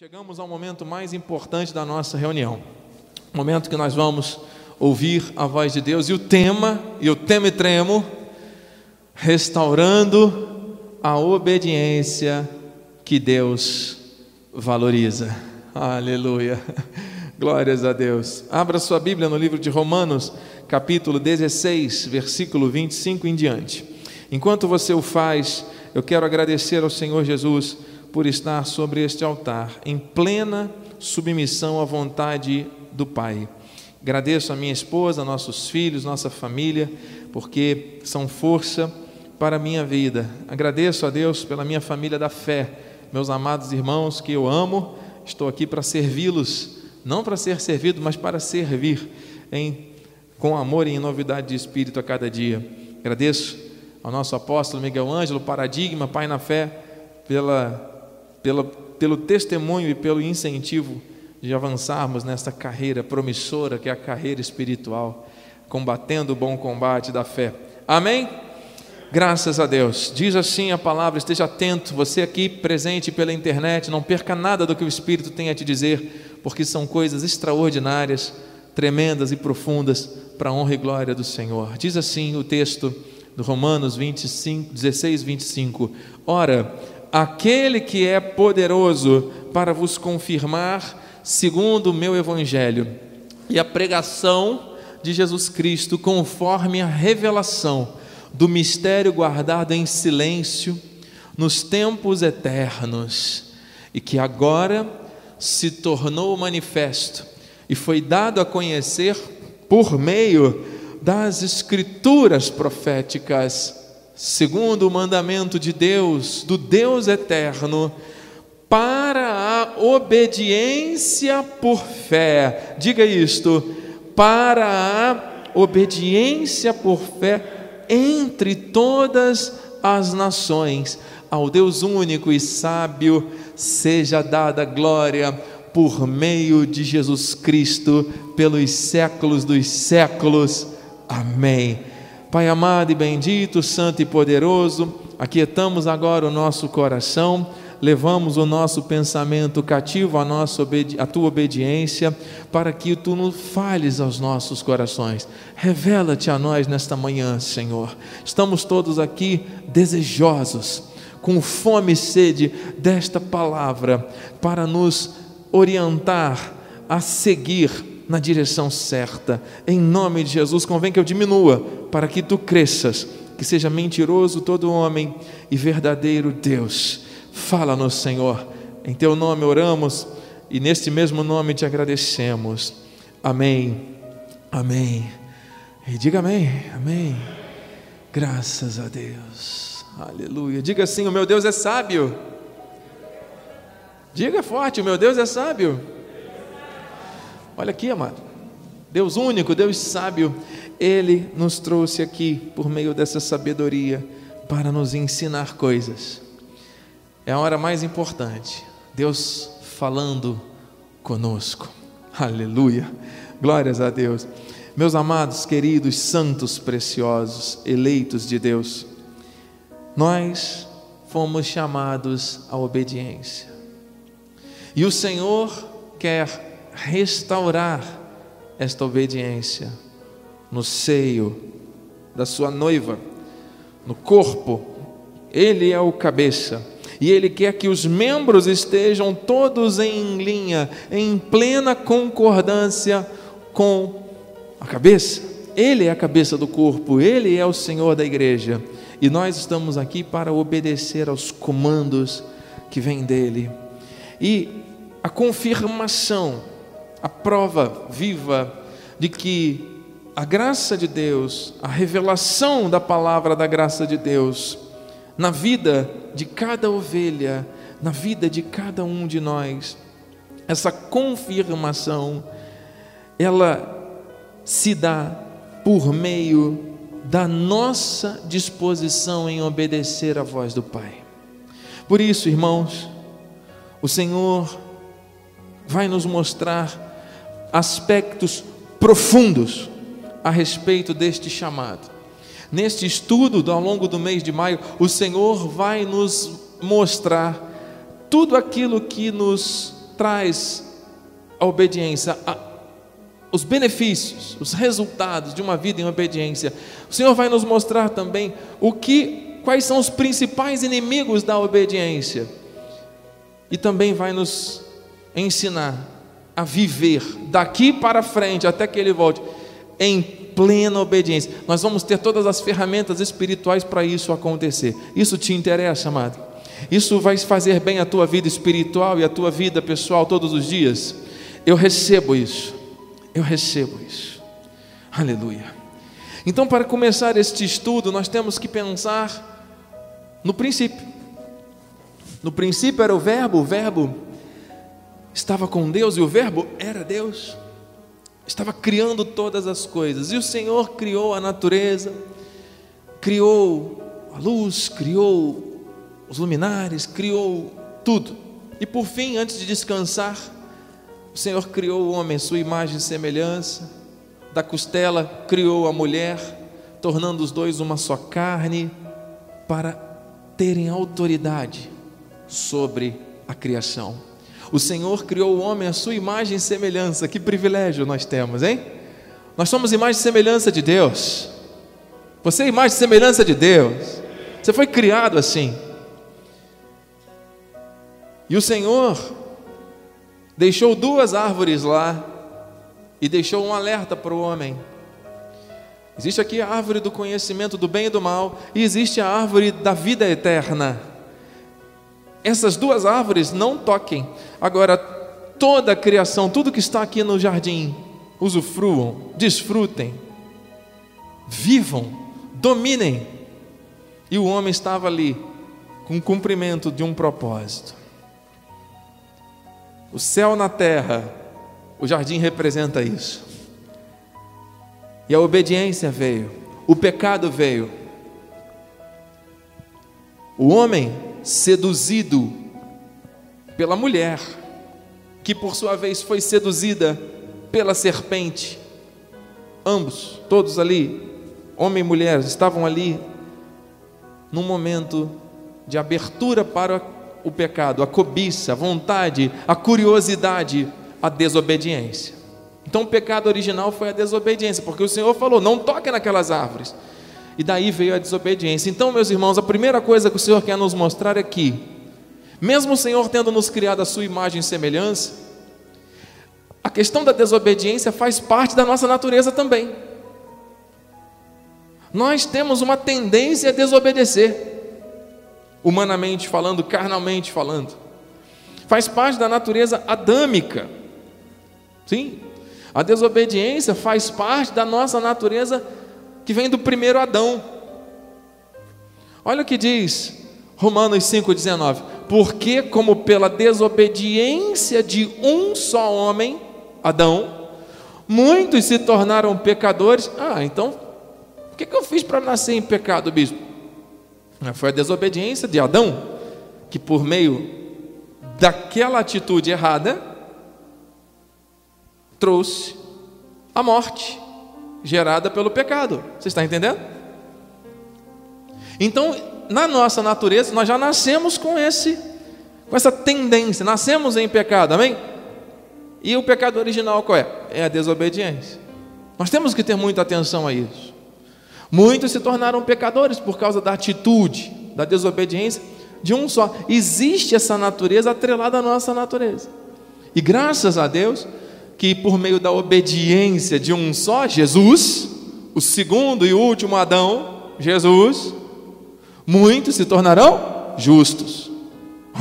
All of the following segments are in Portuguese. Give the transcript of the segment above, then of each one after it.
Chegamos ao momento mais importante da nossa reunião. Momento que nós vamos ouvir a voz de Deus e o tema, e o tema e tremo, restaurando a obediência que Deus valoriza. Aleluia. Glórias a Deus. Abra sua Bíblia no livro de Romanos, capítulo 16, versículo 25 em diante. Enquanto você o faz, eu quero agradecer ao Senhor Jesus por estar sobre este altar, em plena submissão à vontade do Pai. Agradeço a minha esposa, nossos filhos, nossa família, porque são força para a minha vida. Agradeço a Deus pela minha família da fé, meus amados irmãos que eu amo. Estou aqui para servi-los, não para ser servido, mas para servir em com amor e em novidade de espírito a cada dia. Agradeço ao nosso apóstolo Miguel Ângelo, paradigma, pai na fé, pela pelo, testemunho e pelo incentivo de avançarmos nesta carreira promissora que é a carreira espiritual, combatendo o bom combate da fé. Amém? Graças a Deus. Diz assim a palavra, esteja atento, você aqui presente pela internet, não perca nada do que o Espírito tem a te dizer, porque são coisas extraordinárias, tremendas e profundas para a honra e glória do Senhor. Diz assim o texto do Romanos 25, 16, 25. Ora, aquele que é poderoso para vos confirmar, segundo o meu evangelho, e a pregação de Jesus Cristo, conforme a revelação do mistério guardado em silêncio nos tempos eternos, e que agora se tornou manifesto e foi dado a conhecer por meio das escrituras proféticas segundo o mandamento de Deus, do Deus eterno, para a obediência por fé. Diga isto: para a obediência por fé entre todas as nações. Ao Deus único e sábio seja dada glória por meio de Jesus Cristo, pelos séculos dos séculos. Amém. Pai amado e bendito, santo e poderoso, aquietamos agora o nosso coração, levamos o nosso pensamento cativo à, nossa, à tua obediência, para que tu nos fales aos nossos corações. Revela-te a nós nesta manhã, Senhor. Estamos todos aqui desejosos, com fome e sede desta palavra, para nos orientar a seguir na direção certa. Em nome de Jesus, convém que eu diminua para que tu cresças, que seja mentiroso todo homem e verdadeiro Deus. Fala-nos, Senhor. Em teu nome oramos e neste mesmo nome te agradecemos. Amém. Amém. E diga amém. Amém. Graças a Deus. Aleluia. Diga assim: o meu Deus é sábio. Diga forte: o meu Deus é sábio. Olha aqui, amado. Deus único, Deus sábio, Ele nos trouxe aqui por meio dessa sabedoria para nos ensinar coisas. É a hora mais importante. Deus falando conosco. Aleluia. Glórias a Deus. Meus amados, queridos, santos, preciosos, eleitos de Deus, nós fomos chamados à obediência. E o Senhor quer restaurar esta obediência no seio da sua noiva, no corpo. Ele é o cabeça. E ele quer que os membros estejam todos em linha, em plena concordância com a cabeça. Ele é a cabeça do corpo, ele é o Senhor da igreja. E nós estamos aqui para obedecer aos comandos que vêm dele. E a confirmação a prova viva de que a graça de Deus, a revelação da palavra da graça de Deus, na vida de cada ovelha, na vida de cada um de nós, essa confirmação, ela se dá por meio da nossa disposição em obedecer à voz do Pai. Por isso, irmãos, o Senhor vai nos mostrar aspectos profundos a respeito deste chamado. Neste estudo, ao longo do mês de maio, o Senhor vai nos mostrar tudo aquilo que nos traz a obediência, a, os benefícios, os resultados de uma vida em obediência. O Senhor vai nos mostrar também o que, quais são os principais inimigos da obediência. E também vai nos ensinar a viver daqui para frente até que ele volte em plena obediência. Nós vamos ter todas as ferramentas espirituais para isso acontecer. Isso te interessa, amado? Isso vai fazer bem a tua vida espiritual e a tua vida pessoal todos os dias? Eu recebo isso. Eu recebo isso. Aleluia. Então, para começar este estudo, nós temos que pensar no princípio. No princípio era o Verbo, o Verbo estava com Deus e o Verbo era Deus. Estava criando todas as coisas. E o Senhor criou a natureza, criou a luz, criou os luminares, criou tudo. E por fim, antes de descansar, o Senhor criou o homem, sua imagem e semelhança. Da costela criou a mulher, tornando os dois uma só carne, para terem autoridade sobre a criação. O Senhor criou o homem à sua imagem e semelhança. Que privilégio nós temos, hein? Nós somos imagem e semelhança de Deus. Você é imagem e semelhança de Deus. Você foi criado assim. E o Senhor deixou duas árvores lá e deixou um alerta para o homem. Existe aqui a árvore do conhecimento do bem e do mal, e existe a árvore da vida eterna. Essas duas árvores não toquem. Agora, toda a criação, tudo que está aqui no jardim, usufruam, desfrutem, vivam, dominem. E o homem estava ali, com o cumprimento de um propósito. O céu na terra, o jardim representa isso. E a obediência veio, o pecado veio. O homem seduzido pela mulher, que por sua vez foi seduzida pela serpente. Ambos, todos ali, homem e mulher, estavam ali num momento de abertura para o pecado, a cobiça, a vontade, a curiosidade, a desobediência. Então o pecado original foi a desobediência, porque o Senhor falou: não toque naquelas árvores. E daí veio a desobediência. Então, meus irmãos, a primeira coisa que o Senhor quer nos mostrar é que, mesmo o Senhor tendo nos criado a sua imagem e semelhança, a questão da desobediência faz parte da nossa natureza também. Nós temos uma tendência a desobedecer humanamente falando, carnalmente falando. Faz parte da natureza adâmica. Sim, a desobediência faz parte da nossa natureza que vem do primeiro Adão. Olha o que diz Romanos 5,19: Porque, como pela desobediência de um só homem, Adão, muitos se tornaram pecadores. Ah, então, o que, eu fiz para nascer em pecado, bispo? Foi a desobediência de Adão, que por meio daquela atitude errada, trouxe a morte gerada pelo pecado. Você está entendendo? Então, na nossa natureza, nós já nascemos com esse com essa tendência, nascemos em pecado, amém? E o pecado original qual é? É a desobediência. Nós temos que ter muita atenção a isso. Muitos se tornaram pecadores por causa da atitude, da desobediência de um só. Existe essa natureza atrelada à nossa natureza. E graças a Deus que por meio da obediência de um só, Jesus, o segundo e último Adão, Jesus, muitos se tornarão justos.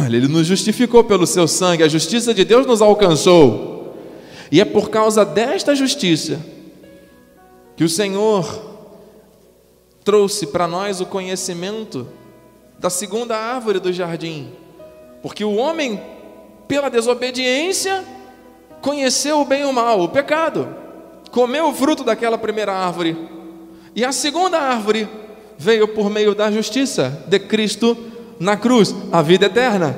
Olha, ele nos justificou pelo seu sangue, a justiça de Deus nos alcançou. E é por causa desta justiça que o Senhor trouxe para nós o conhecimento da segunda árvore do jardim, porque o homem, pela desobediência, conheceu o bem e o mal, o pecado, comeu o fruto daquela primeira árvore, e a segunda árvore veio por meio da justiça de Cristo na cruz, a vida eterna.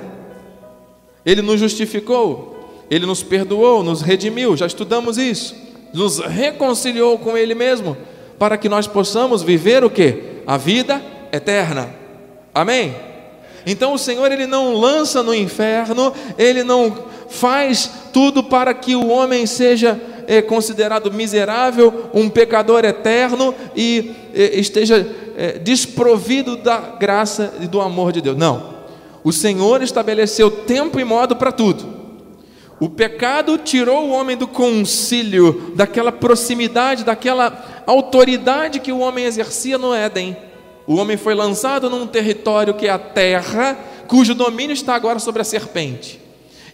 Ele nos justificou, ele nos perdoou, nos redimiu, já estudamos isso, nos reconciliou com ele mesmo para que nós possamos viver o que? A vida eterna. Amém? Então o Senhor ele não lança no inferno, ele não faz tudo para que o homem seja é, considerado miserável, um pecador eterno e é, esteja é, desprovido da graça e do amor de Deus. Não. O Senhor estabeleceu tempo e modo para tudo. O pecado tirou o homem do concílio, daquela proximidade, daquela autoridade que o homem exercia no Éden. O homem foi lançado num território que é a terra, cujo domínio está agora sobre a serpente.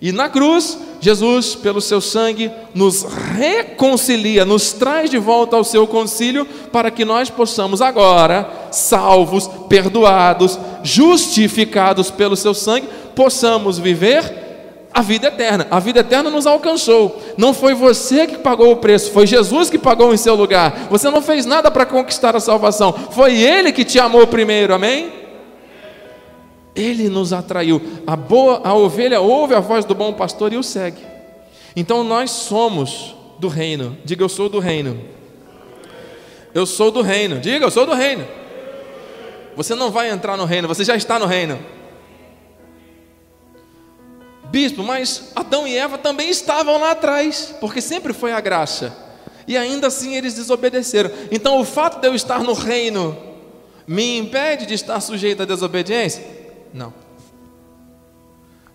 E na cruz, Jesus, pelo seu sangue, nos reconcilia, nos traz de volta ao seu concílio, para que nós possamos agora, salvos, perdoados, justificados pelo seu sangue, possamos viver a vida eterna. A vida eterna nos alcançou. Não foi você que pagou o preço, foi Jesus que pagou em seu lugar. Você não fez nada para conquistar a salvação, foi Ele que te amou primeiro, amém? Ele nos atraiu. A boa, a ovelha ouve a voz do bom pastor e o segue. Então nós somos do reino. Diga eu sou do reino. Eu sou do reino. Diga eu sou do reino. Você não vai entrar no reino, você já está no reino. Bispo, mas Adão e Eva também estavam lá atrás, porque sempre foi a graça. E ainda assim eles desobedeceram. Então o fato de eu estar no reino me impede de estar sujeito à desobediência? Não.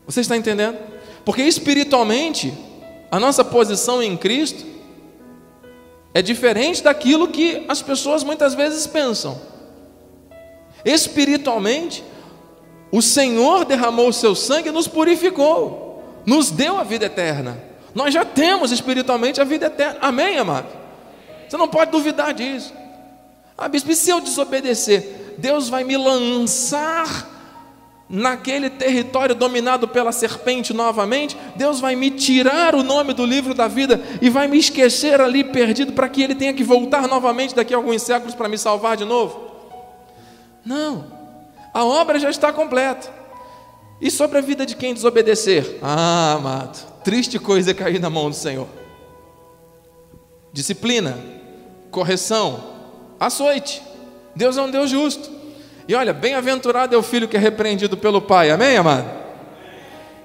Você está entendendo? Porque espiritualmente, a nossa posição em Cristo é diferente daquilo que as pessoas muitas vezes pensam. Espiritualmente, o Senhor derramou o seu sangue e nos purificou, nos deu a vida eterna. Nós já temos espiritualmente a vida eterna. Amém, amado? Você não pode duvidar disso. Ah, bispo, e se eu desobedecer? Deus vai me lançar naquele território dominado pela serpente novamente, Deus vai me tirar o nome do livro da vida e vai me esquecer ali perdido para que ele tenha que voltar novamente daqui a alguns séculos para me salvar de novo? Não. A obra já está completa. E sobre a vida de quem desobedecer? Ah, amado, triste coisa é cair na mão do Senhor. Disciplina, correção, açoite. Deus é um Deus justo. E olha, bem-aventurado é o filho que é repreendido pelo pai. Amém, amado?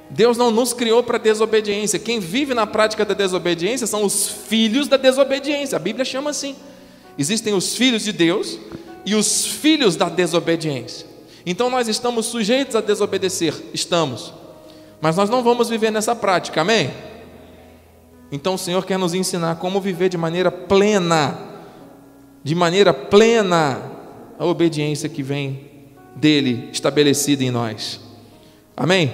Deus não nos criou para desobediência. Quem vive na prática da desobediência são os filhos da desobediência. A Bíblia chama assim. Existem os filhos de Deus e os filhos da desobediência. Então nós estamos sujeitos a desobedecer, estamos. Mas nós não vamos viver nessa prática, amém? Então o Senhor quer nos ensinar como viver de maneira plena, de maneira plena, a obediência que vem dele estabelecida em nós. Amém?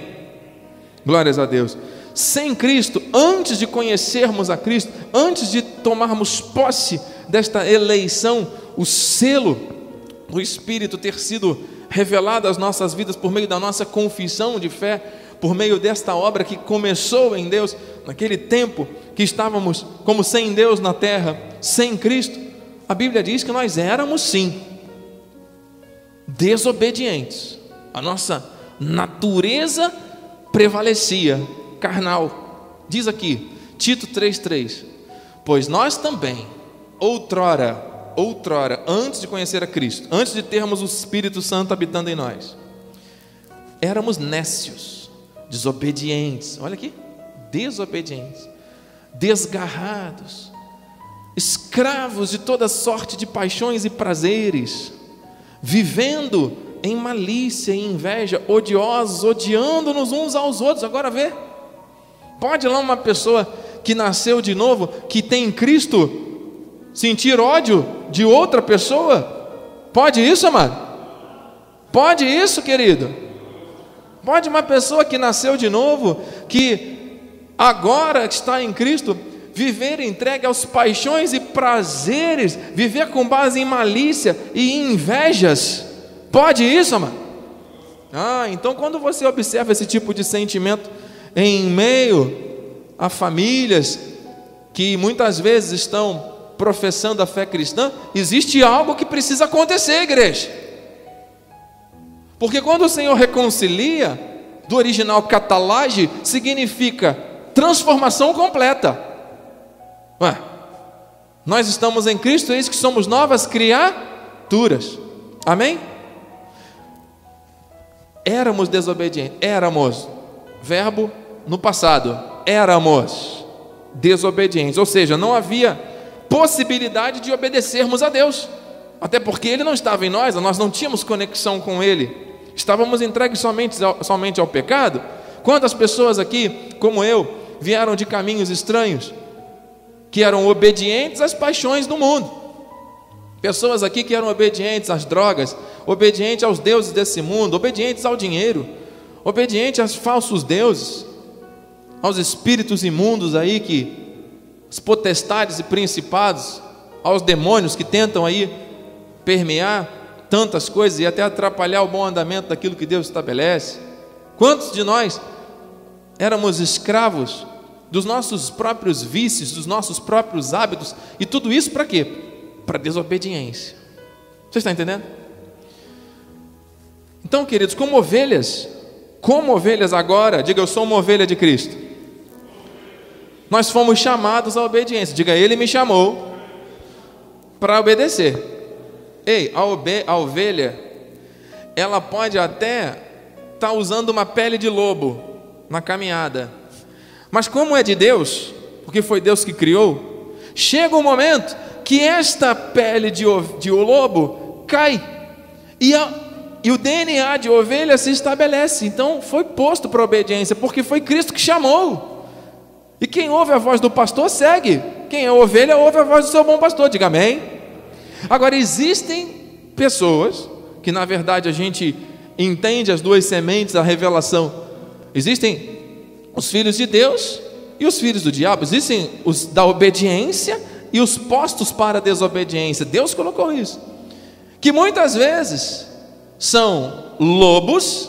Glórias a Deus. Sem Cristo, antes de conhecermos a Cristo, antes de tomarmos posse desta eleição, o selo do Espírito ter sido revelado às nossas vidas por meio da nossa confissão de fé, por meio desta obra que começou em Deus, naquele tempo que estávamos como sem Deus na terra, sem Cristo, a Bíblia diz que nós éramos sim desobedientes, a nossa natureza prevalecia, carnal. Diz aqui, Tito 3,3: Pois nós também, outrora, outrora, antes de conhecer a Cristo, antes de termos o Espírito Santo habitando em nós, éramos nécios, desobedientes, olha aqui, desobedientes, desgarrados, escravos de toda sorte de paixões e prazeres, vivendo em malícia e inveja, odiosos, odiando-nos uns aos outros. Agora vê, pode lá uma pessoa que nasceu de novo, que tem Cristo, sentir ódio de outra pessoa? Pode isso, amado? Pode isso, querido? Pode uma pessoa que nasceu de novo, que agora está em Cristo, viver entregue aos paixões e prazeres, viver com base em malícia e invejas? Pode isso, amado? Ah, então quando você observa esse tipo de sentimento em meio a famílias que muitas vezes estão professando a fé cristã, existe algo que precisa acontecer, igreja. Porque quando o Senhor reconcilia, do original catalage, significa transformação completa. Ué, nós estamos em Cristo, isso que somos novas criaturas. Amém? Éramos desobedientes, éramos, verbo no passado, éramos desobedientes, ou seja, não havia possibilidade de obedecermos a Deus, até porque Ele não estava em nós, nós não tínhamos conexão com Ele, estávamos entregues somente ao, somente ao pecado. Quantas pessoas aqui, como eu, vieram de caminhos estranhos, que eram obedientes às paixões do mundo? Pessoas aqui que eram obedientes às drogas, obedientes aos deuses desse mundo, obedientes ao dinheiro, obedientes aos falsos deuses, aos espíritos imundos aí que as potestades e principados, aos demônios que tentam aí permear tantas coisas e até atrapalhar o bom andamento daquilo que Deus estabelece. Quantos de nós éramos escravos dos nossos próprios vícios, dos nossos próprios hábitos, e tudo isso para quê? Para desobediência. Você está entendendo? Então, queridos, como ovelhas, como ovelhas agora, diga eu sou uma ovelha de Cristo nós fomos chamados à obediência. Diga, Ele me chamou para obedecer. Ei, a, a ovelha, ela pode até estar tá usando uma pele de lobo na caminhada, mas como é de Deus, porque foi Deus que criou, chega um momento que esta pele de, de lobo cai e, a, e o DNA de ovelha se estabelece. Então foi posto para obediência, porque foi Cristo que chamou. E quem ouve a voz do pastor segue. Quem é ovelha ouve a voz do seu bom pastor. Diga amém. Agora, existem pessoas que, na verdade, a gente entende as duas sementes, a revelação. Existem os filhos de Deus e os filhos do diabo. Existem os da obediência e os postos para a desobediência. Deus colocou isso. Que muitas vezes são lobos,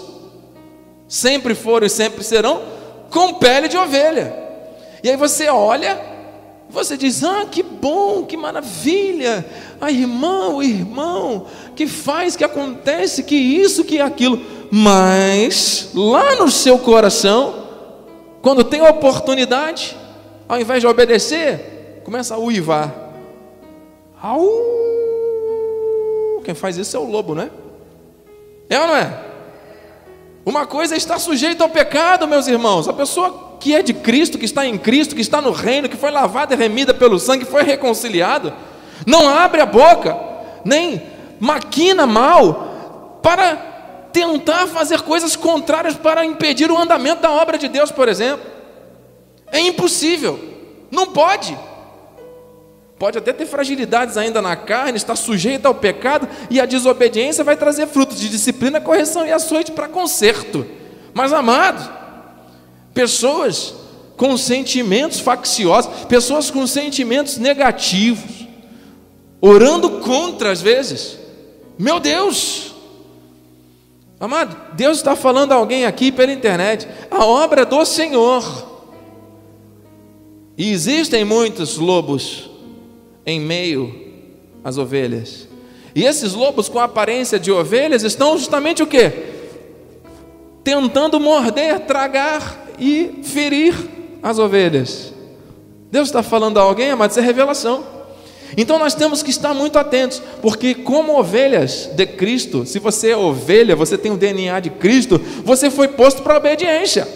sempre foram e sempre serão, com pele de ovelha. E aí você olha, você diz: Ah, que bom, que maravilha, a irmã, o irmão, que faz, que acontece, que isso, que aquilo. Mas lá no seu coração, quando tem oportunidade, ao invés de obedecer, começa a uivar. Au! Quem faz isso é o lobo, né? É ou não é? Uma coisa é estar sujeito ao pecado, meus irmãos. A pessoa que é de Cristo, que está em Cristo, que está no reino, que foi lavada e remida pelo sangue, foi reconciliado, não abre a boca, nem maquina mal para tentar fazer coisas contrárias para impedir o andamento da obra de Deus, por exemplo. É impossível, não pode. Pode até ter fragilidades ainda na carne, está sujeito ao pecado, e a desobediência vai trazer frutos de disciplina, correção e açoite para conserto. Mas, amado, pessoas com sentimentos facciosos, pessoas com sentimentos negativos, orando contra às vezes. Meu Deus! Amado, Deus está falando a alguém aqui pela internet, a obra do Senhor. E existem muitos lobos em meio às ovelhas. E esses lobos com aparência de ovelhas estão justamente o que? Tentando morder, tragar e ferir as ovelhas. Deus está falando a alguém, mas isso é revelação. Então nós temos que estar muito atentos, porque como ovelhas de Cristo, se você é ovelha, você tem o DNA de Cristo, você foi posto para obediência.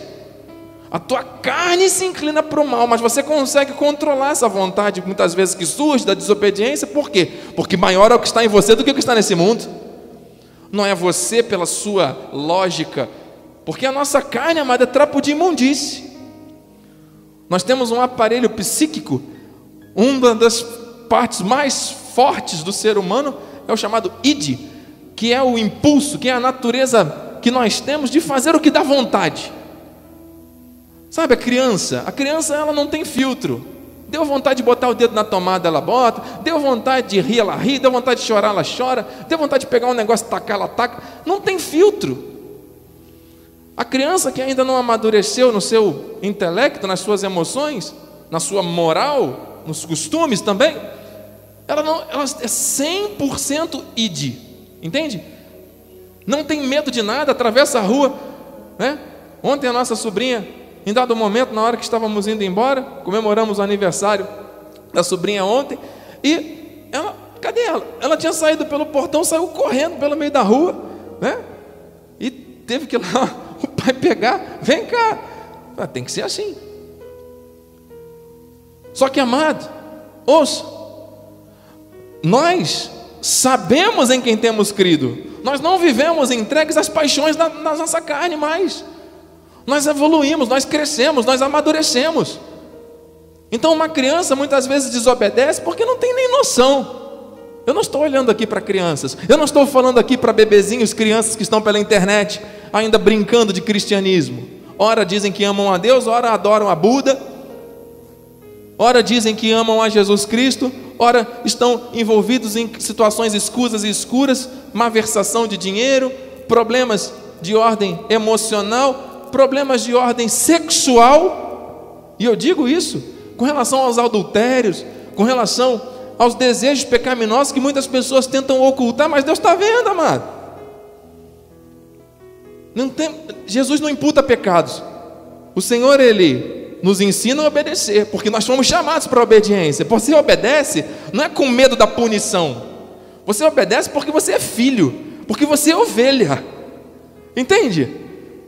A tua carne se inclina para o mal, mas você consegue controlar essa vontade, muitas vezes que surge da desobediência, por quê? Porque maior é o que está em você do que o que está nesse mundo. Não é você pela sua lógica, porque a nossa carne, amada, é trapo de imundície. Nós temos um aparelho psíquico, uma das partes mais fortes do ser humano é o chamado id, que é o impulso, que é a natureza que nós temos de fazer o que dá vontade. Sabe a criança? A criança ela não tem filtro. Deu vontade de botar o dedo na tomada, ela bota. Deu vontade de rir, ela ri. Deu vontade de chorar, ela chora. Deu vontade de pegar um negócio, tacar, ela taca. Não tem filtro. A criança que ainda não amadureceu no seu intelecto, nas suas emoções, na sua moral, nos costumes também, ela, não, ela é 100% id, entende? Não tem medo de nada, atravessa a rua. Né? Ontem a nossa sobrinha, em dado momento, na hora que estávamos indo embora, comemoramos o aniversário da sobrinha ontem, e ela, cadê ela? Ela tinha saído pelo portão, saiu correndo pelo meio da rua, né? E teve que ir lá o pai pegar, vem cá. Ah, tem que ser assim. Só que, amado, ouça, nós sabemos em quem temos crido, nós não vivemos entregues às paixões da, nossa carne mais. Nós evoluímos, nós crescemos, nós amadurecemos. Então, uma criança muitas vezes desobedece porque não tem nem noção. Eu não estou olhando aqui para crianças, eu não estou falando aqui para bebezinhos, crianças que estão pela internet, ainda brincando de cristianismo. Ora dizem que amam a Deus, ora adoram a Buda, ora dizem que amam a Jesus Cristo, ora estão envolvidos em situações escusas e escuras, malversação de dinheiro, problemas de ordem emocional, problemas de ordem sexual, e eu digo isso com relação aos adultérios, com relação aos desejos pecaminosos que muitas pessoas tentam ocultar, mas Deus está vendo, amado. Não tem, Jesus não imputa pecados. O Senhor, Ele nos ensina a obedecer, porque nós fomos chamados para a obediência. Você obedece não é com medo da punição. Você obedece porque você é filho, porque você é ovelha. Entende?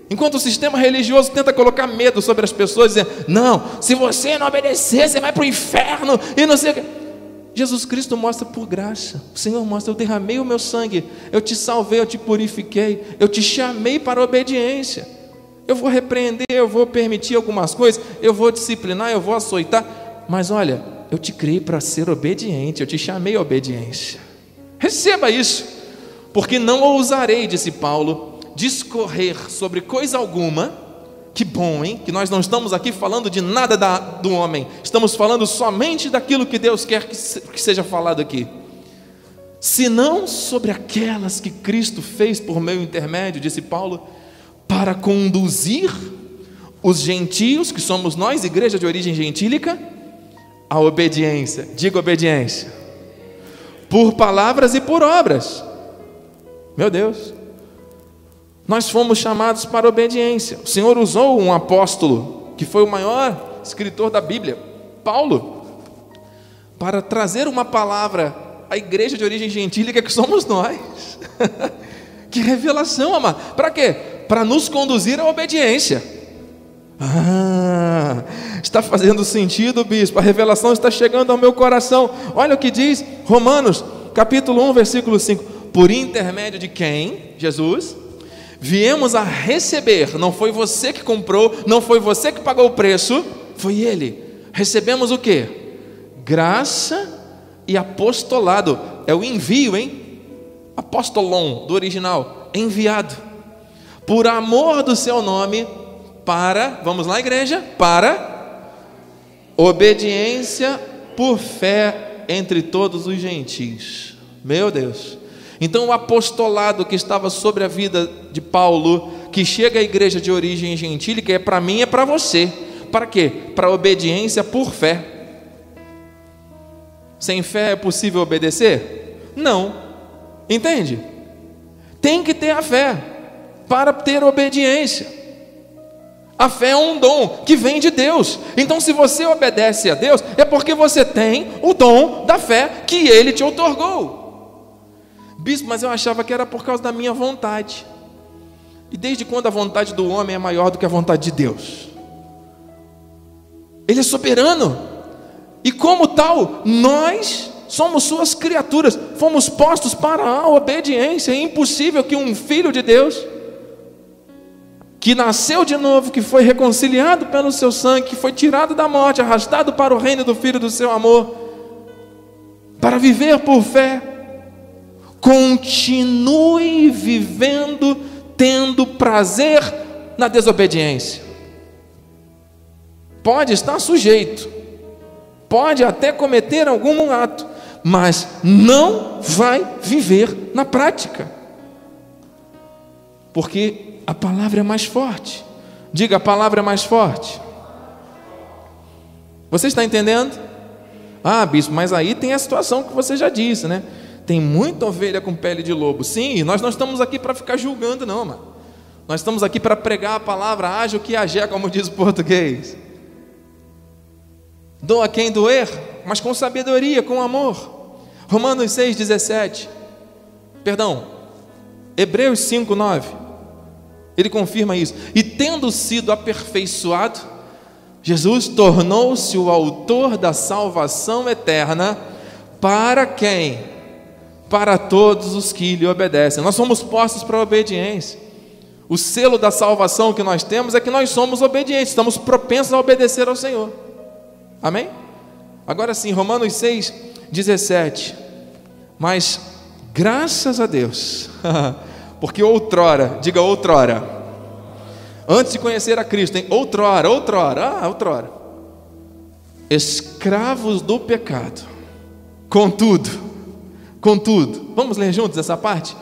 Enquanto o sistema religioso tenta colocar medo sobre as pessoas, dizendo: não, se você não obedecer, você vai para o inferno e não sei o que. Jesus Cristo mostra por graça. O Senhor mostra: eu derramei o meu sangue, eu te salvei, eu te purifiquei, eu te chamei para a obediência. Eu vou repreender, eu vou permitir algumas coisas, eu vou disciplinar, eu vou açoitar, mas olha, eu te criei para ser obediente, eu te chamei a obediência. Receba isso, porque não ousarei, disse Paulo, discorrer sobre coisa alguma que bom, hein? Que nós não estamos aqui falando de nada da, do homem, estamos falando somente daquilo que Deus quer que, se, que seja falado aqui. Senão sobre aquelas que Cristo fez por meu intermédio, disse Paulo, para conduzir os gentios, que somos nós, igreja de origem gentílica, à obediência. Diga obediência. Por palavras e por obras. Meu Deus. Nós fomos chamados para obediência. O Senhor usou um apóstolo, que foi o maior escritor da Bíblia, Paulo, para trazer uma palavra à igreja de origem gentílica que somos nós. que revelação, amado. Para quê? Para nos conduzir à obediência. Ah, está fazendo sentido, bispo. A revelação está chegando ao meu coração. Olha o que diz Romanos, capítulo 1, versículo 5. Por intermédio de quem? Jesus viemos a receber, não foi você que comprou, não foi você que pagou o preço, foi ele. Recebemos o que? Graça e apostolado. É o envio, hein? Apostolon, do original, enviado. Por amor do seu nome, para, vamos lá, igreja, para obediência por fé entre todos os gentios. Meu Deus. Então, o apostolado que estava sobre a vida de Paulo, que chega à igreja de origem gentílica, é para mim é para você. Para quê? Para obediência por fé. Sem fé é possível obedecer? Não. Entende? Tem que ter a fé para ter obediência. A fé é um dom que vem de Deus. Então, se você obedece a Deus, é porque você tem o dom da fé que Ele te otorgou. Bispo, mas eu achava que era por causa da minha vontade. E desde quando a vontade do homem é maior do que a vontade de Deus? Ele é soberano. E como tal, nós somos suas criaturas, fomos postos para a obediência. É impossível que um filho de Deus, que nasceu de novo, que foi reconciliado pelo seu sangue, que foi tirado da morte, arrastado para o reino do filho do seu amor, para viver por fé, continue vivendo, tendo prazer na desobediência. Pode estar sujeito, pode até cometer algum ato, mas não vai viver na prática, porque a palavra é mais forte. Diga, a palavra é mais forte. Você está entendendo? Ah, bispo, mas aí tem a situação que você já disse, né? Tem muita ovelha com pele de lobo. Sim, nós não estamos aqui para ficar julgando, não, mano. Nós estamos aqui para pregar a palavra ágil que agé, como diz o português. Doa quem doer, mas com sabedoria, com amor. Romanos 6, 17. Perdão, Hebreus 5, 9. Ele confirma isso. E tendo sido aperfeiçoado, Jesus tornou-se o autor da salvação eterna para quem? Para todos os que lhe obedecem. Nós somos postos para a obediência. O selo da salvação que nós temos é que nós somos obedientes, estamos propensos a obedecer ao Senhor. Amém? Agora sim, Romanos 6, 17. Mas graças a Deus, porque outrora, diga outrora, antes de conhecer a Cristo, hein? outrora, outrora, ah, outrora, escravos do pecado, contudo, contudo, vamos ler juntos essa parte?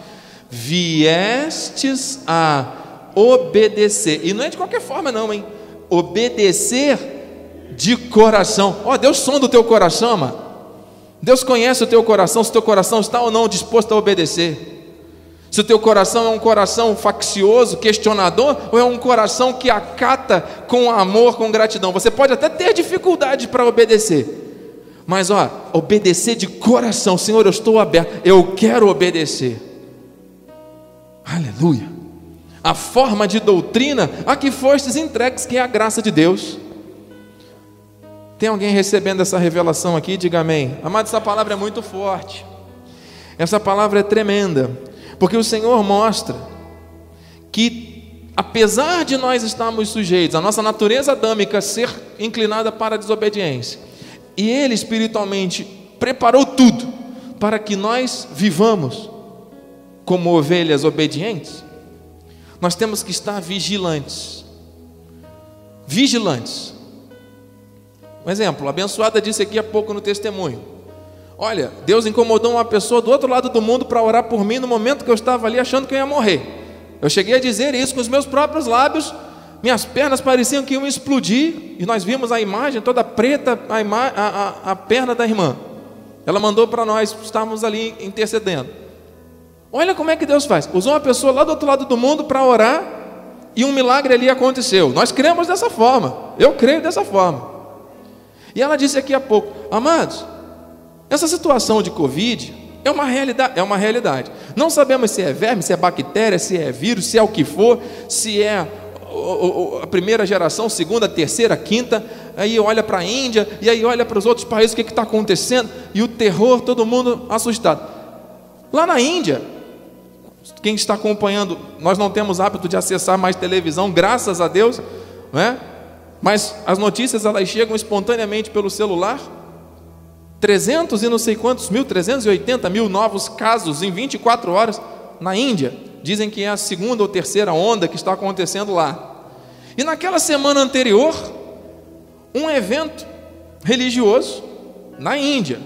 Viestes a obedecer, e não é de qualquer forma, não, hein? Obedecer de coração, ó, oh, Deus som do teu coração, mano. Deus conhece o teu coração, se o teu coração está ou não disposto a obedecer. Se o teu coração é um coração faccioso, questionador, ou é um coração que acata com amor, com gratidão. Você pode até ter dificuldade para obedecer, mas ó, obedecer de coração, Senhor, eu estou aberto, eu quero obedecer. Aleluia. A forma de doutrina a que fostes entregues, que é a graça de Deus. Tem alguém recebendo essa revelação aqui? Diga amém. Amado, essa palavra é muito forte. Essa palavra é tremenda, porque o Senhor mostra que, apesar de nós estarmos sujeitos, a nossa natureza adâmica ser inclinada para a desobediência, e Ele espiritualmente preparou tudo para que nós vivamos como ovelhas obedientes, nós temos que estar vigilantes. Vigilantes. Um exemplo, a abençoada disse aqui há pouco no testemunho. Olha, Deus incomodou uma pessoa do outro lado do mundo para orar por mim no momento que eu estava ali achando que eu ia morrer. Eu cheguei a dizer isso com os meus próprios lábios, minhas pernas pareciam que iam explodir, e nós vimos a imagem toda preta, a, a, a perna da irmã. Ela mandou para nós, estávamos ali intercedendo. Olha como é que Deus faz. Usou uma pessoa lá do outro lado do mundo para orar, e um milagre ali aconteceu. Nós cremos dessa forma. Eu creio dessa forma. E ela disse aqui há pouco, amados, essa situação de Covid é uma realidade, é uma realidade. Não sabemos se é verme, se é bactéria, se é vírus, se é o que for, se é a primeira geração, segunda, terceira, quinta, aí olha para a Índia, e aí olha para os outros países, o que está acontecendo, e o terror, todo mundo assustado. Lá na Índia, quem está acompanhando, nós não temos hábito de acessar mais televisão, graças a Deus, não é? Mas as notícias elas chegam espontaneamente pelo celular. 300 e não sei quantos mil, 380 mil novos casos em 24 horas na Índia. Dizem que é a segunda ou terceira onda que está acontecendo lá. E naquela semana anterior, um evento religioso na Índia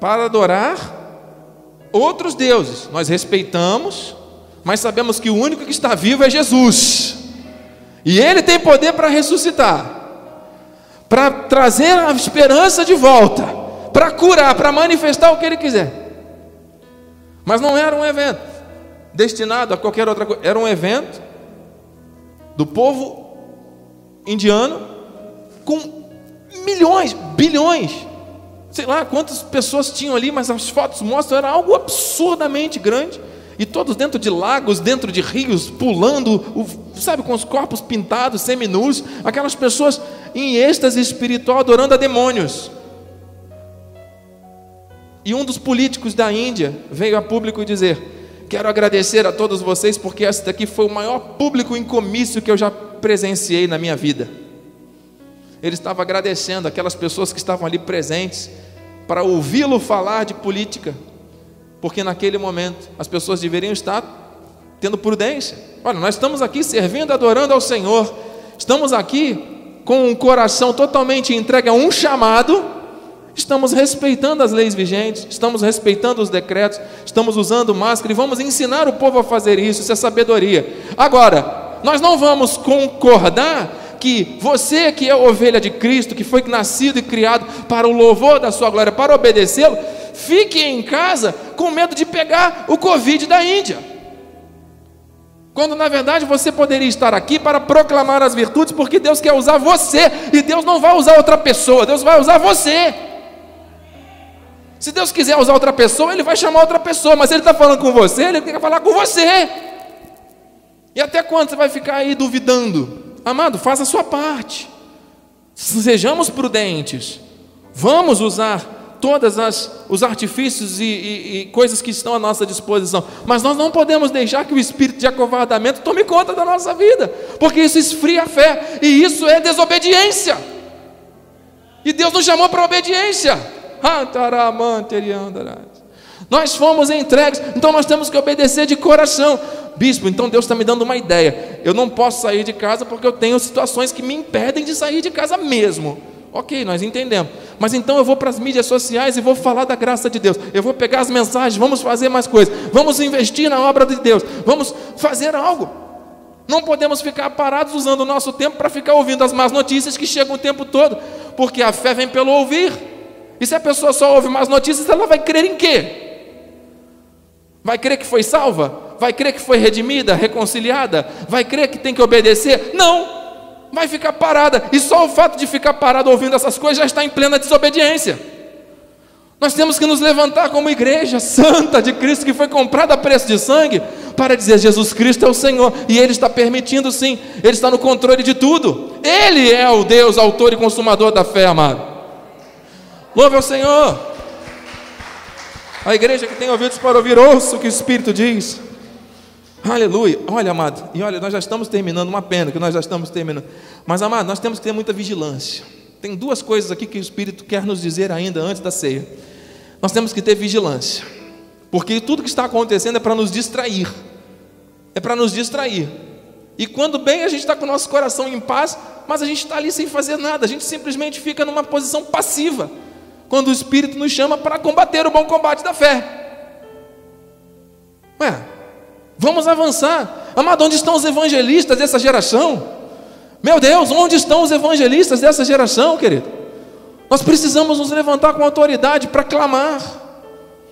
para adorar outros deuses. Nós respeitamos, mas sabemos que o único que está vivo é Jesus. E Ele tem poder para ressuscitar, para trazer a esperança de volta, para curar, para manifestar o que Ele quiser. Mas não era um evento destinado a qualquer outra coisa, era um evento do povo indiano com milhões, bilhões, sei lá quantas pessoas tinham ali, mas as fotos mostram era algo absurdamente grande e todos dentro de lagos, dentro de rios, pulando, sabe, com os corpos pintados, seminus, aquelas pessoas em êxtase espiritual adorando a demônios. E um dos políticos da Índia veio a público dizer: Quero agradecer a todos vocês, porque esse daqui foi o maior público em comício que eu já presenciei na minha vida. Ele estava agradecendo aquelas pessoas que estavam ali presentes para ouvi-lo falar de política, porque naquele momento as pessoas deveriam estar tendo prudência. Olha, nós estamos aqui servindo, adorando ao Senhor, estamos aqui com um coração totalmente entregue a um chamado, estamos respeitando as leis vigentes, estamos respeitando os decretos, estamos usando máscara e vamos ensinar o povo a fazer isso, isso é sabedoria. Agora, nós não vamos concordar que você que é ovelha de Cristo, que foi nascido e criado para o louvor da sua glória, para obedecê-lo, fique em casa com medo de pegar o Covid da Índia. Quando na verdade você poderia estar aqui para proclamar as virtudes, porque Deus quer usar você, e Deus não vai usar outra pessoa, Deus vai usar você. Se Deus quiser usar outra pessoa, Ele vai chamar outra pessoa, mas Ele está falando com você, Ele quer falar com você. E até quando você vai ficar aí duvidando? Amado, faça a sua parte. Sejamos prudentes. Vamos usar todas as os artifícios e, e, e, coisas que estão à nossa disposição, mas nós não podemos deixar que o espírito de acovardamento tome conta da nossa vida, porque isso esfria a fé e isso é desobediência. E Deus nos chamou para obediência. Nós fomos entregues, então nós temos que obedecer de coração. Bispo, então Deus está me dando uma ideia. Eu não posso sair de casa porque eu tenho situações que me impedem de sair de casa mesmo. Ok, nós entendemos. Mas então eu vou para as mídias sociais e vou falar da graça de Deus. Eu vou pegar as mensagens, vamos fazer mais coisas. Vamos investir na obra de Deus. Vamos fazer algo. Não podemos ficar parados usando o nosso tempo para ficar ouvindo as más notícias que chegam o tempo todo, porque a fé vem pelo ouvir. E se a pessoa só ouve más notícias, ela vai crer em quê? Vai crer que foi salva? Vai crer que foi redimida, reconciliada? Vai crer que tem que obedecer? Não! Vai ficar parada. E só o fato de ficar parado ouvindo essas coisas já está em plena desobediência. Nós temos que nos levantar como igreja santa de Cristo que foi comprada a preço de sangue para dizer Jesus Cristo é o Senhor e Ele está permitindo sim, Ele está no controle de tudo. Ele é o Deus, autor e consumador da fé, amado. Louve ao Senhor. A igreja que tem ouvidos para ouvir, ouça o que o Espírito diz. Aleluia. Olha, amado, e olha, nós já estamos terminando, uma pena que nós já estamos terminando. Mas, amado, nós temos que ter muita vigilância. Tem duas coisas aqui que o Espírito quer nos dizer ainda antes da ceia. Nós temos que ter vigilância. Porque tudo que está acontecendo é para nos distrair. É para nos distrair. E quando bem a gente está com o nosso coração em paz, mas a gente está ali sem fazer nada, a gente simplesmente fica numa posição passiva. Quando o Espírito nos chama para combater o bom combate da fé. Ué, Vamos avançar. Amado, onde estão os evangelistas dessa geração? Meu Deus, onde estão os evangelistas dessa geração, querido? Nós precisamos nos levantar com autoridade para clamar.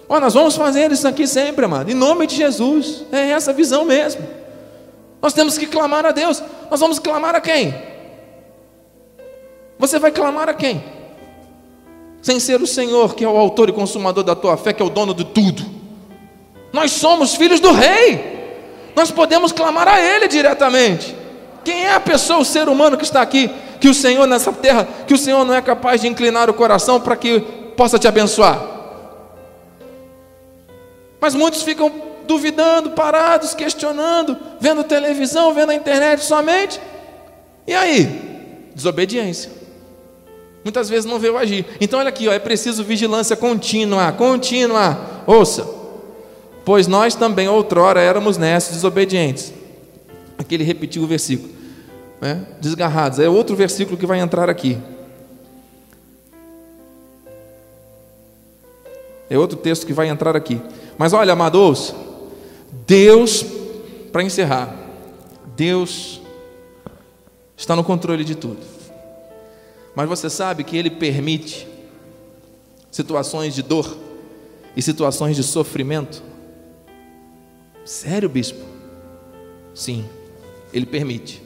Ó, nós vamos fazer isso aqui sempre, amado, em nome de Jesus. É essa visão mesmo. Nós temos que clamar a Deus. Nós vamos clamar a quem? Você vai clamar a quem? Sem ser o Senhor, que é o autor e consumador da tua fé, que é o dono de tudo. Nós somos filhos do Rei nós podemos clamar a Ele diretamente. Quem é a pessoa, o ser humano que está aqui, que o Senhor nessa terra, que o Senhor não é capaz de inclinar o coração para que possa te abençoar? Mas muitos ficam duvidando, parados, questionando, vendo televisão, vendo a internet somente. E aí? Desobediência. Muitas vezes não vê o agir. Então, olha aqui, ó, é preciso vigilância contínua, contínua. Ouça, Pois nós também outrora éramos nesses desobedientes. Aqui ele repetiu o versículo. Né? Desgarrados. É outro versículo que vai entrar aqui. É outro texto que vai entrar aqui. Mas olha, amados, Deus, para encerrar, Deus está no controle de tudo. Mas você sabe que Ele permite situações de dor e situações de sofrimento Sério, bispo? Sim, ele permite.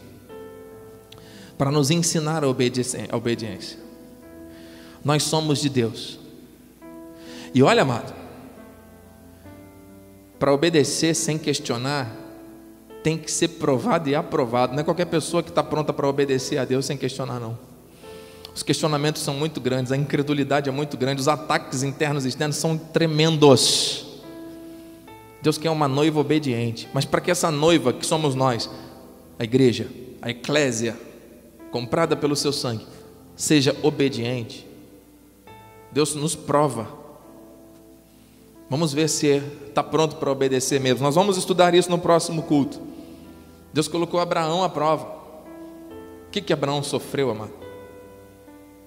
Para nos ensinar a obediência. Nós somos de Deus. E olha, amado, para obedecer sem questionar, tem que ser provado e aprovado. Não é qualquer pessoa que está pronta para obedecer a Deus sem questionar, não. Os questionamentos são muito grandes, a incredulidade é muito grande, os ataques internos e externos são tremendos. Deus quer uma noiva obediente, mas para que essa noiva, que somos nós, a igreja, a eclésia, comprada pelo seu sangue, seja obediente, Deus nos prova. Vamos ver se está pronto para obedecer mesmo. Nós vamos estudar isso no próximo culto. Deus colocou Abraão à prova. O que, que Abraão sofreu, amado?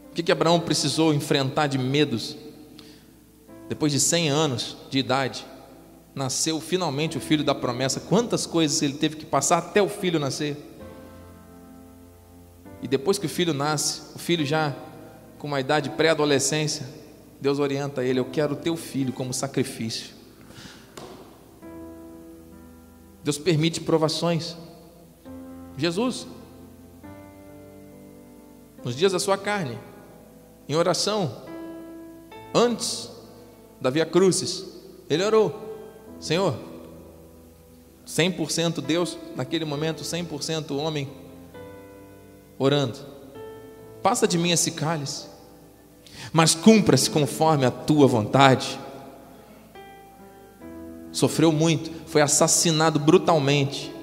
O que, que Abraão precisou enfrentar de medos? Depois de 100 anos de idade, nasceu finalmente o filho da promessa, quantas coisas ele teve que passar até o filho nascer. E depois que o filho nasce, o filho já com uma idade pré-adolescência, Deus orienta ele: Eu quero o teu filho como sacrifício. Deus permite provações. Jesus, nos dias da sua carne, em oração, antes da Via Crucis, ele orou. Senhor, 100% Deus, naquele momento 100% homem, orando: Passa de mim esse cálice, mas cumpra-se conforme a tua vontade. Sofreu muito, foi assassinado brutalmente.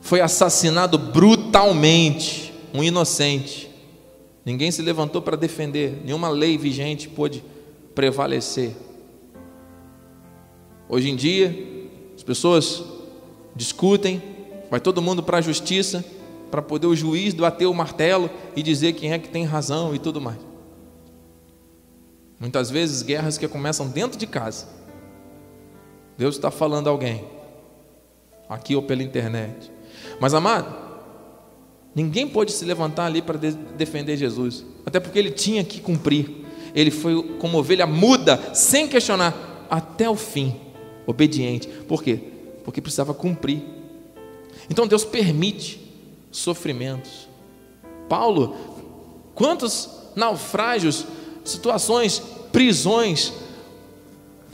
Foi assassinado brutalmente, um inocente. Ninguém se levantou para defender, nenhuma lei vigente pôde prevalecer. Hoje em dia, as pessoas discutem, vai todo mundo para a justiça, para poder o juiz bater o martelo e dizer quem é que tem razão e tudo mais. Muitas vezes guerras que começam dentro de casa. Deus está falando a alguém, aqui ou pela internet. Mas amado, ninguém pôde se levantar ali para defender Jesus, até porque ele tinha que cumprir. Ele foi como ovelha muda, sem questionar, até o fim, obediente. Por quê? Porque precisava cumprir. Então Deus permite sofrimentos. Paulo, quantos naufrágios, situações, prisões,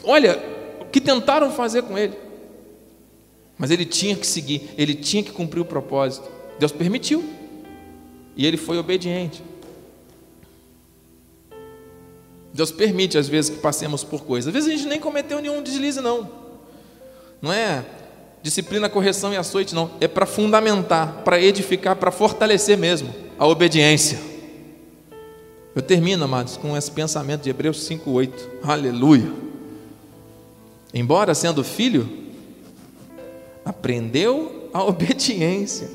olha, que tentaram fazer com ele. Mas ele tinha que seguir, ele tinha que cumprir o propósito. Deus permitiu. E ele foi obediente. Deus permite às vezes que passemos por coisas. Às vezes a gente nem cometeu nenhum deslize, não. Não é disciplina, correção e açoite, não. É para fundamentar, para edificar, para fortalecer mesmo a obediência. Eu termino, amados, com esse pensamento de Hebreus 5,8. Aleluia. Embora sendo filho, aprendeu a obediência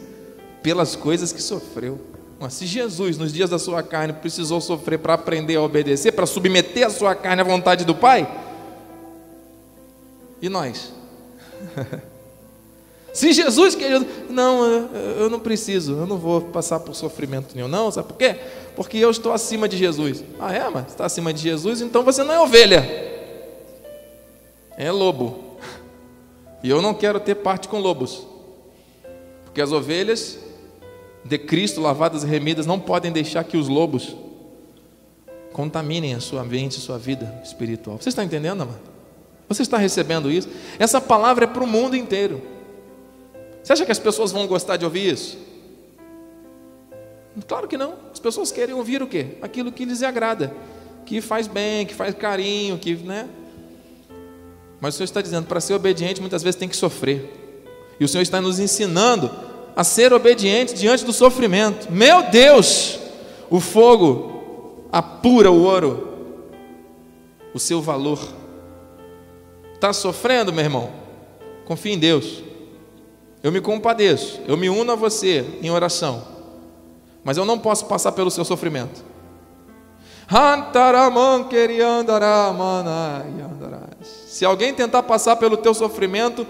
pelas coisas que sofreu. Mas se Jesus, nos dias da sua carne, precisou sofrer para aprender a obedecer, para submeter a sua carne à vontade do Pai, e nós? se Jesus querido, não, eu não preciso, eu não vou passar por sofrimento nenhum, não, sabe por quê? Porque eu estou acima de Jesus. Ah, é, mas está acima de Jesus, então você não é ovelha, é lobo. E eu não quero ter parte com lobos, porque as ovelhas de Cristo, lavadas e remidas, não podem deixar que os lobos contaminem a sua mente, a sua vida espiritual. Você está entendendo, amado? Você está recebendo isso? Essa palavra é para o mundo inteiro. Você acha que as pessoas vão gostar de ouvir isso? Claro que não. As pessoas querem ouvir o quê? Aquilo que lhes agrada, que faz bem, que faz carinho, que, né? Mas o Senhor está dizendo, para ser obediente, muitas vezes tem que sofrer. E o Senhor está nos ensinando a ser obediente diante do sofrimento. Meu Deus, o fogo apura o ouro, o seu valor. Está sofrendo, meu irmão? Confie em Deus. Eu me compadeço, eu me uno a você em oração, mas eu não posso passar pelo seu sofrimento. Se alguém tentar passar pelo teu sofrimento,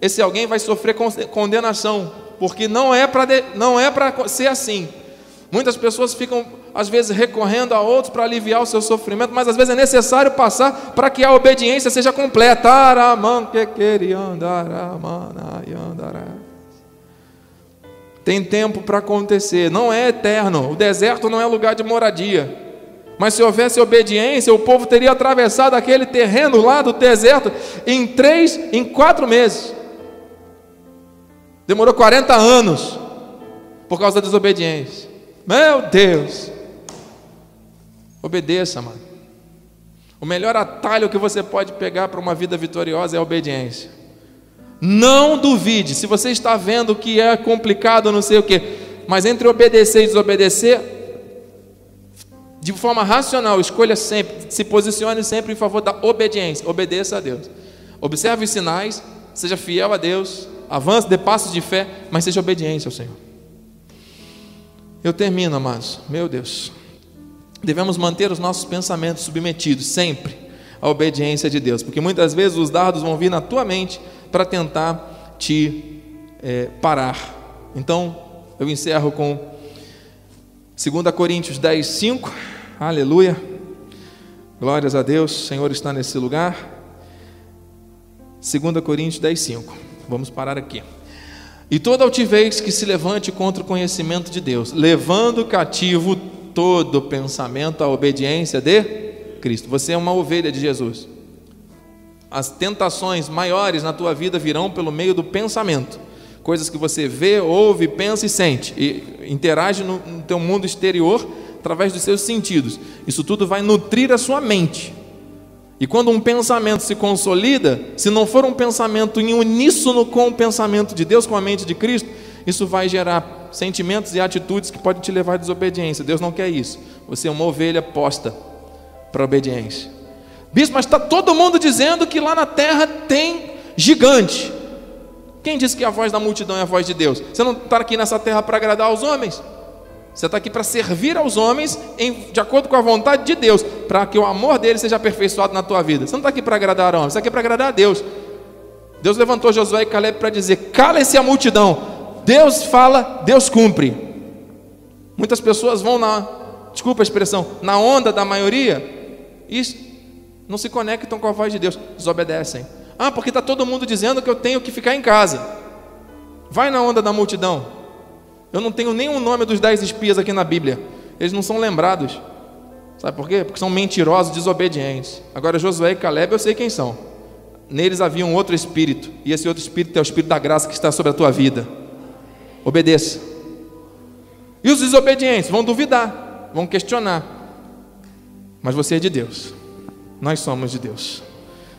esse alguém vai sofrer condenação, porque não é para não é para ser assim. Muitas pessoas ficam às vezes recorrendo a outros para aliviar o seu sofrimento, mas às vezes é necessário passar para que a obediência seja completa. Tem tempo para acontecer, não é eterno. O deserto não é lugar de moradia. Mas se houvesse obediência, o povo teria atravessado aquele terreno lá do deserto em três, em quatro meses. Demorou 40 anos por causa da desobediência. Meu Deus! Obedeça, mano. O melhor atalho que você pode pegar para uma vida vitoriosa é a obediência. Não duvide, se você está vendo que é complicado, não sei o que, mas entre obedecer e desobedecer, de forma racional, escolha sempre, se posicione sempre em favor da obediência. Obedeça a Deus. Observe os sinais, seja fiel a Deus, avance, dê passos de fé, mas seja obediente ao Senhor. Eu termino, amados, meu Deus. Devemos manter os nossos pensamentos submetidos sempre à obediência de Deus, porque muitas vezes os dardos vão vir na tua mente para tentar te é, parar. Então, eu encerro com 2 Coríntios 10, 5. Aleluia. Glórias a Deus, o Senhor está nesse lugar. 2 Coríntios 10, 5. Vamos parar aqui. E toda altivez que se levante contra o conhecimento de Deus, levando cativo todo pensamento à obediência de Cristo. Você é uma ovelha de Jesus. As tentações maiores na tua vida virão pelo meio do pensamento. coisas que você vê, ouve, pensa e sente, e interage no, no teu mundo exterior através dos seus sentidos. Isso tudo vai nutrir a sua mente. E quando um pensamento se consolida, se não for um pensamento em uníssono com o pensamento de Deus, com a mente de Cristo, isso vai gerar sentimentos e atitudes que podem te levar à desobediência. Deus não quer isso. Você é uma ovelha posta para a obediência. Bispo, mas está todo mundo dizendo que lá na terra tem gigante. Quem disse que a voz da multidão é a voz de Deus? Você não está aqui nessa terra para agradar aos homens? Você está aqui para servir aos homens em, de acordo com a vontade de Deus, para que o amor dele seja aperfeiçoado na tua vida. Você não está aqui para agradar homens, você está aqui para agradar a Deus. Deus levantou Josué e Caleb para dizer: cala-se a multidão. Deus fala, Deus cumpre. Muitas pessoas vão na, desculpa a expressão, na onda da maioria e não se conectam com a voz de Deus, desobedecem. Ah, porque está todo mundo dizendo que eu tenho que ficar em casa. Vai na onda da multidão. Eu não tenho nenhum nome dos dez espias aqui na Bíblia. Eles não são lembrados. Sabe por quê? Porque são mentirosos, desobedientes. Agora, Josué e Caleb, eu sei quem são. Neles havia um outro espírito. E esse outro espírito é o espírito da graça que está sobre a tua vida. Obedeça. E os desobedientes vão duvidar, vão questionar. Mas você é de Deus. Nós somos de Deus.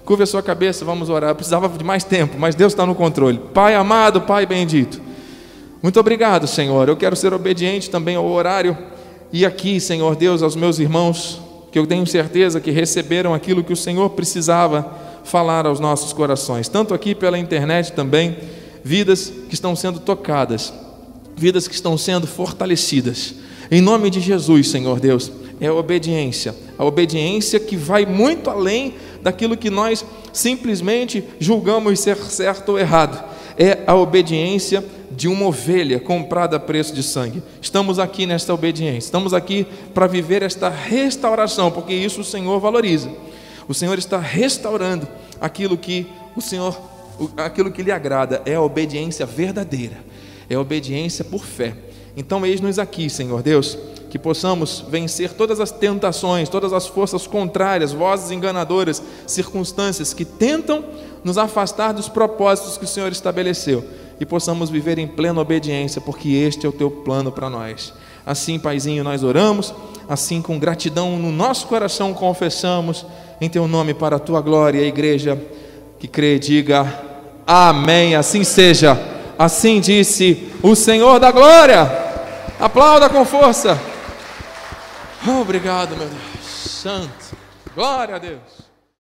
Curva a sua cabeça, vamos orar. Eu precisava de mais tempo, mas Deus está no controle. Pai amado, Pai bendito. Muito obrigado, Senhor. Eu quero ser obediente também ao horário e aqui, Senhor Deus, aos meus irmãos, que eu tenho certeza que receberam aquilo que o Senhor precisava falar aos nossos corações, tanto aqui pela internet também, vidas que estão sendo tocadas, vidas que estão sendo fortalecidas. Em nome de Jesus, Senhor Deus, é a obediência, a obediência que vai muito além daquilo que nós simplesmente julgamos ser certo ou errado. É a obediência de uma ovelha comprada a preço de sangue. Estamos aqui nesta obediência, estamos aqui para viver esta restauração, porque isso o Senhor valoriza. O Senhor está restaurando aquilo que o Senhor, aquilo que lhe agrada, é a obediência verdadeira, é a obediência por fé. Então, eis-nos aqui, Senhor Deus, que possamos vencer todas as tentações, todas as forças contrárias, vozes enganadoras, circunstâncias que tentam nos afastar dos propósitos que o Senhor estabeleceu e possamos viver em plena obediência, porque este é o teu plano para nós. Assim, Paizinho, nós oramos, assim com gratidão no nosso coração confessamos em teu nome para a tua glória, a igreja que crê, diga amém, assim seja. Assim disse o Senhor da glória. Aplauda com força. obrigado, meu Deus. Santo. Glória a Deus.